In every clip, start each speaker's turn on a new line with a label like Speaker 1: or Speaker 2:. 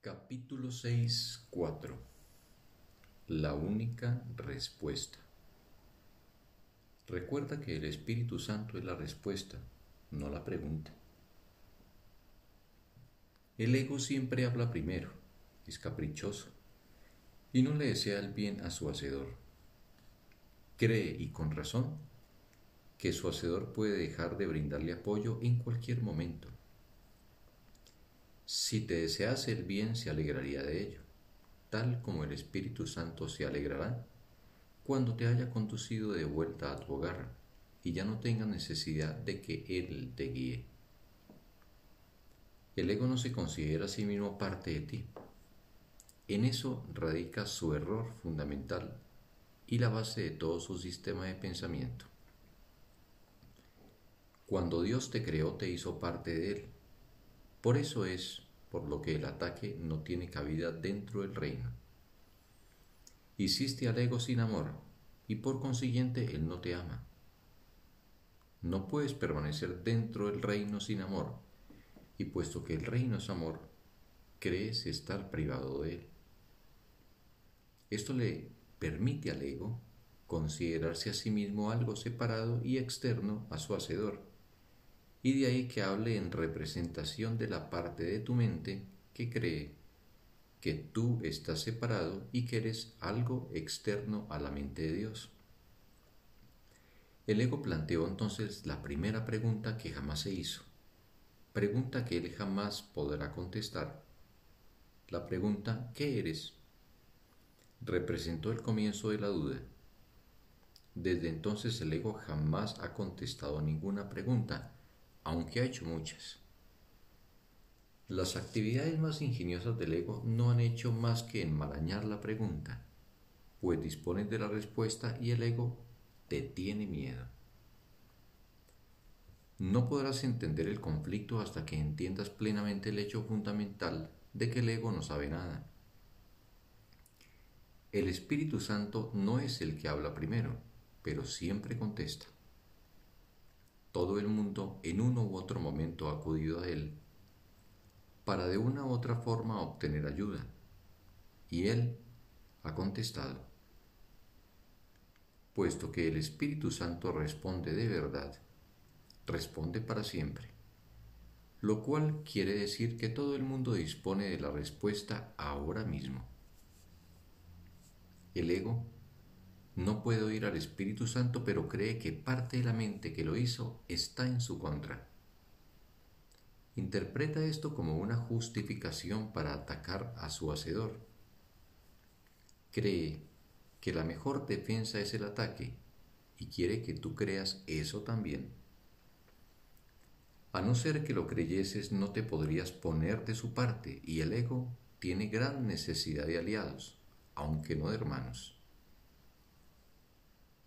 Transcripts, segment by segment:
Speaker 1: Capítulo 6.4 La única respuesta. Recuerda que el Espíritu Santo es la respuesta, no la pregunta. El ego siempre habla primero, es caprichoso y no le desea el bien a su hacedor. Cree, y con razón, que su hacedor puede dejar de brindarle apoyo en cualquier momento si te desease el bien, se alegraría de ello, tal como el Espíritu Santo se alegrará cuando te haya conducido de vuelta a tu hogar y ya no tenga necesidad de que Él te guíe. El ego no se considera a sí mismo parte de ti. En eso radica su error fundamental y la base de todo su sistema de pensamiento. Cuando Dios te creó te hizo parte de Él por eso es por lo que el ataque no tiene cabida dentro del reino. Hiciste al ego sin amor y por consiguiente él no te ama. No puedes permanecer dentro del reino sin amor y puesto que el reino es amor, crees estar privado de él. Esto le permite al ego considerarse a sí mismo algo separado y externo a su hacedor y de ahí que hable en representación de la parte de tu mente que cree que tú estás separado y que eres algo externo a la mente de Dios. El ego planteó entonces la primera pregunta que jamás se hizo, pregunta que él jamás podrá contestar. La pregunta ¿qué eres? representó el comienzo de la duda. Desde entonces el ego jamás ha contestado ninguna pregunta, aunque ha hecho muchas. Las actividades más ingeniosas del ego no han hecho más que enmarañar la pregunta, pues dispones de la respuesta y el ego te tiene miedo. No podrás entender el conflicto hasta que entiendas plenamente el hecho fundamental de que el ego no sabe nada. El Espíritu Santo no es el que habla primero, pero siempre contesta. Todo el mundo en uno u otro momento ha acudido a Él para de una u otra forma obtener ayuda, y Él ha contestado. Puesto que el Espíritu Santo responde de verdad, responde para siempre, lo cual quiere decir que todo el mundo dispone de la respuesta ahora mismo. El ego no puede oír al Espíritu Santo, pero cree que parte de la mente que lo hizo está en su contra. Interpreta esto como una justificación para atacar a su hacedor. Cree que la mejor defensa es el ataque y quiere que tú creas eso también. A no ser que lo creyeses no te podrías poner de su parte y el ego tiene gran necesidad de aliados, aunque no de hermanos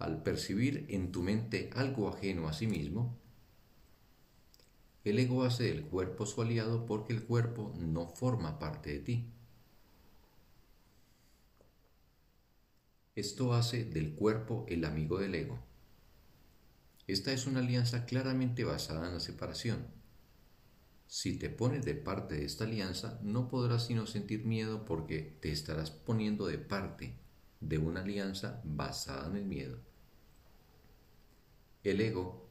Speaker 1: al percibir en tu mente algo ajeno a sí mismo, el ego hace del cuerpo su aliado porque el cuerpo no forma parte de ti. Esto hace del cuerpo el amigo del ego. Esta es una alianza claramente basada en la separación. Si te pones de parte de esta alianza, no podrás sino sentir miedo porque te estarás poniendo de parte de una alianza basada en el miedo. El ego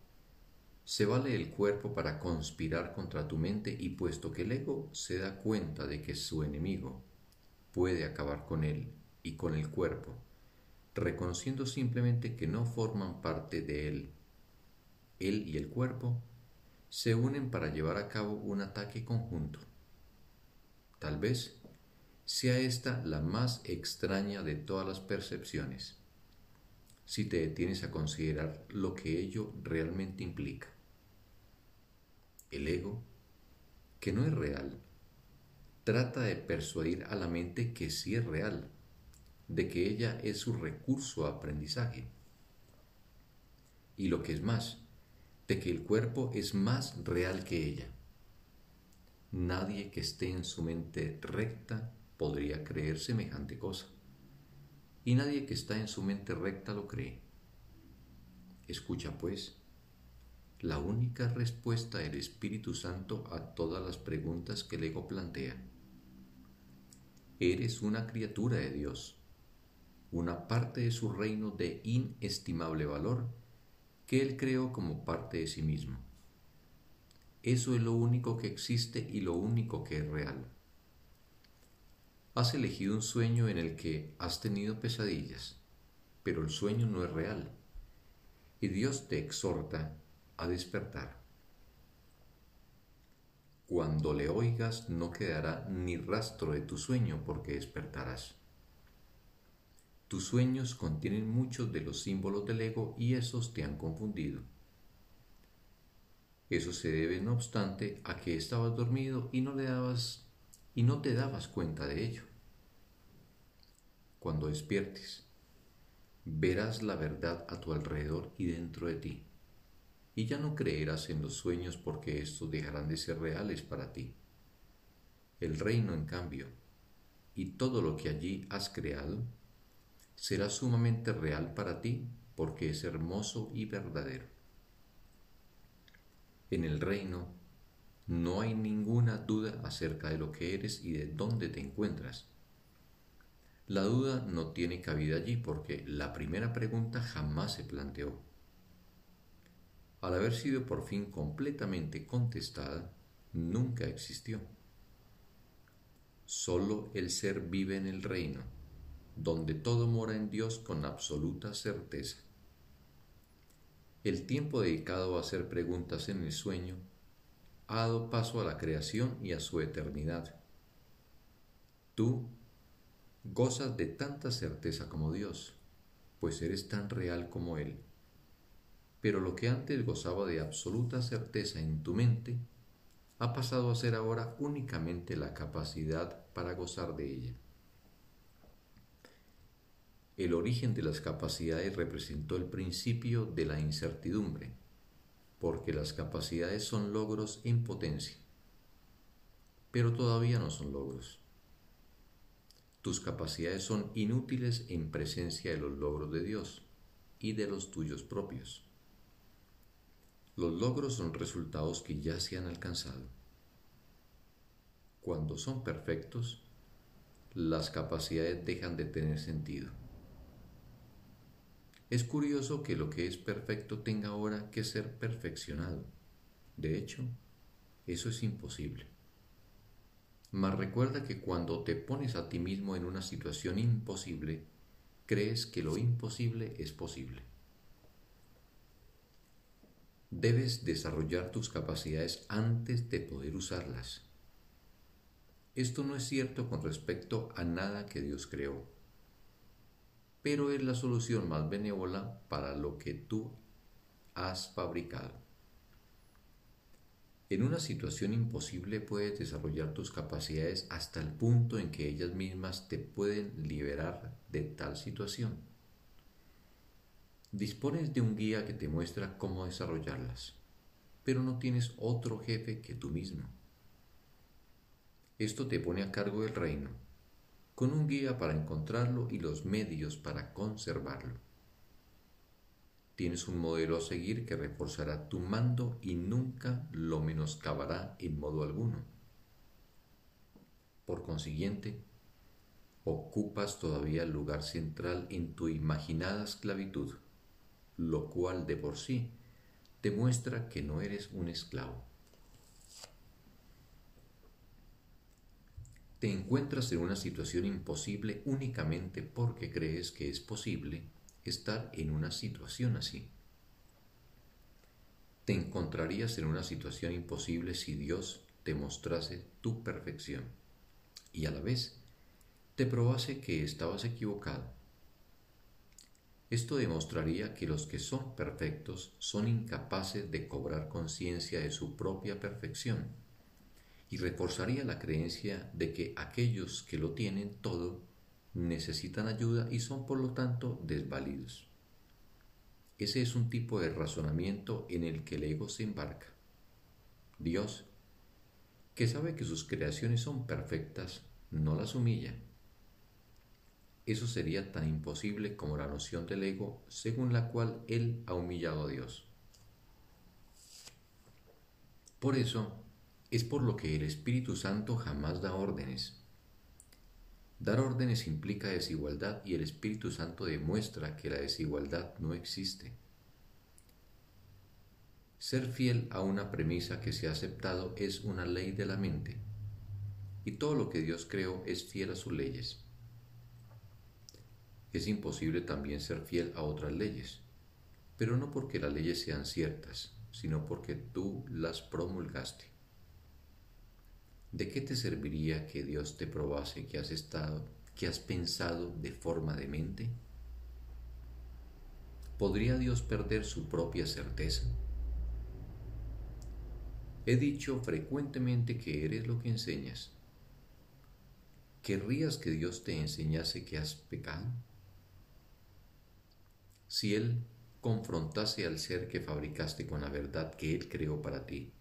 Speaker 1: se vale el cuerpo para conspirar contra tu mente y puesto que el ego se da cuenta de que su enemigo puede acabar con él y con el cuerpo, reconociendo simplemente que no forman parte de él, él y el cuerpo se unen para llevar a cabo un ataque conjunto. Tal vez sea esta la más extraña de todas las percepciones si te detienes a considerar lo que ello realmente implica. El ego, que no es real, trata de persuadir a la mente que sí es real, de que ella es su recurso a aprendizaje. Y lo que es más, de que el cuerpo es más real que ella. Nadie que esté en su mente recta podría creer semejante cosa y nadie que está en su mente recta lo cree. Escucha pues la única respuesta del Espíritu Santo a todas las preguntas que el ego plantea. eres una criatura de Dios, una parte de su reino de inestimable valor que Él creó como parte de sí mismo. Eso es lo único que existe y lo único que es real. Has elegido un sueño en el que has tenido pesadillas, pero el sueño no es real. Y Dios te exhorta a despertar. Cuando le oigas no quedará ni rastro de tu sueño porque despertarás. Tus sueños contienen muchos de los símbolos del ego y esos te han confundido. Eso se debe, no obstante, a que estabas dormido y no le dabas y no te dabas cuenta de ello. Cuando despiertes, verás la verdad a tu alrededor y dentro de ti, y ya no creerás en los sueños porque estos dejarán de ser reales para ti. El reino, en cambio, y todo lo que allí has creado, será sumamente real para ti porque es hermoso y verdadero. En el reino no hay ninguna duda acerca de lo que eres y de dónde te encuentras. La duda no tiene cabida allí porque la primera pregunta jamás se planteó. Al haber sido por fin completamente contestada, nunca existió. Solo el ser vive en el reino, donde todo mora en Dios con absoluta certeza. El tiempo dedicado a hacer preguntas en el sueño ha dado paso a la creación y a su eternidad. Tú gozas de tanta certeza como Dios, pues eres tan real como Él. Pero lo que antes gozaba de absoluta certeza en tu mente, ha pasado a ser ahora únicamente la capacidad para gozar de ella. El origen de las capacidades representó el principio de la incertidumbre, porque las capacidades son logros en potencia, pero todavía no son logros. Tus capacidades son inútiles en presencia de los logros de Dios y de los tuyos propios. Los logros son resultados que ya se han alcanzado. Cuando son perfectos, las capacidades dejan de tener sentido. Es curioso que lo que es perfecto tenga ahora que ser perfeccionado. De hecho, eso es imposible. Mas recuerda que cuando te pones a ti mismo en una situación imposible, crees que lo imposible es posible. Debes desarrollar tus capacidades antes de poder usarlas. Esto no es cierto con respecto a nada que Dios creó pero es la solución más benévola para lo que tú has fabricado. En una situación imposible puedes desarrollar tus capacidades hasta el punto en que ellas mismas te pueden liberar de tal situación. Dispones de un guía que te muestra cómo desarrollarlas, pero no tienes otro jefe que tú mismo. Esto te pone a cargo del reino con un guía para encontrarlo y los medios para conservarlo. Tienes un modelo a seguir que reforzará tu mando y nunca lo menoscabará en modo alguno. Por consiguiente, ocupas todavía el lugar central en tu imaginada esclavitud, lo cual de por sí demuestra que no eres un esclavo. Te encuentras en una situación imposible únicamente porque crees que es posible estar en una situación así. Te encontrarías en una situación imposible si Dios te mostrase tu perfección y a la vez te probase que estabas equivocado. Esto demostraría que los que son perfectos son incapaces de cobrar conciencia de su propia perfección y reforzaría la creencia de que aquellos que lo tienen todo necesitan ayuda y son por lo tanto desvalidos. Ese es un tipo de razonamiento en el que el ego se embarca. Dios, que sabe que sus creaciones son perfectas, no las humilla. Eso sería tan imposible como la noción del ego según la cual Él ha humillado a Dios. Por eso, es por lo que el Espíritu Santo jamás da órdenes. Dar órdenes implica desigualdad y el Espíritu Santo demuestra que la desigualdad no existe. Ser fiel a una premisa que se ha aceptado es una ley de la mente, y todo lo que Dios creó es fiel a sus leyes. Es imposible también ser fiel a otras leyes, pero no porque las leyes sean ciertas, sino porque tú las promulgaste. ¿De qué te serviría que Dios te probase que has estado, que has pensado de forma demente? ¿Podría Dios perder su propia certeza? He dicho frecuentemente que eres lo que enseñas. ¿Querrías que Dios te enseñase que has pecado? Si Él confrontase al ser que fabricaste con la verdad que Él creó para ti,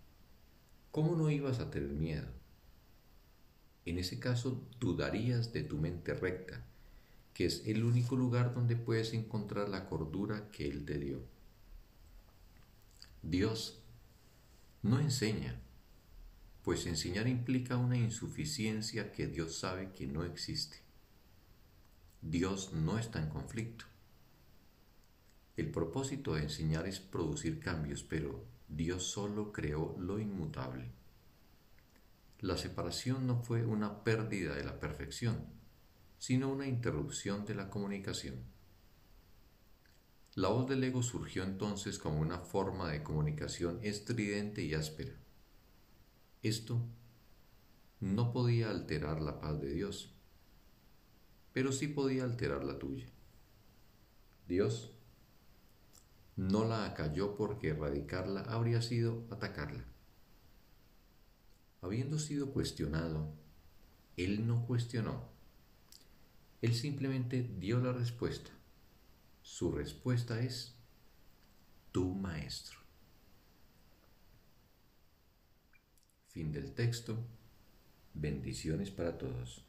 Speaker 1: ¿cómo no ibas a tener miedo? En ese caso dudarías de tu mente recta, que es el único lugar donde puedes encontrar la cordura que Él te dio. Dios no enseña, pues enseñar implica una insuficiencia que Dios sabe que no existe. Dios no está en conflicto. El propósito de enseñar es producir cambios, pero Dios solo creó lo inmutable. La separación no fue una pérdida de la perfección, sino una interrupción de la comunicación. La voz del ego surgió entonces como una forma de comunicación estridente y áspera. Esto no podía alterar la paz de Dios, pero sí podía alterar la tuya. Dios no la acalló porque erradicarla habría sido atacarla. Habiendo sido cuestionado, él no cuestionó. Él simplemente dio la respuesta. Su respuesta es tu maestro. Fin del texto. Bendiciones para todos.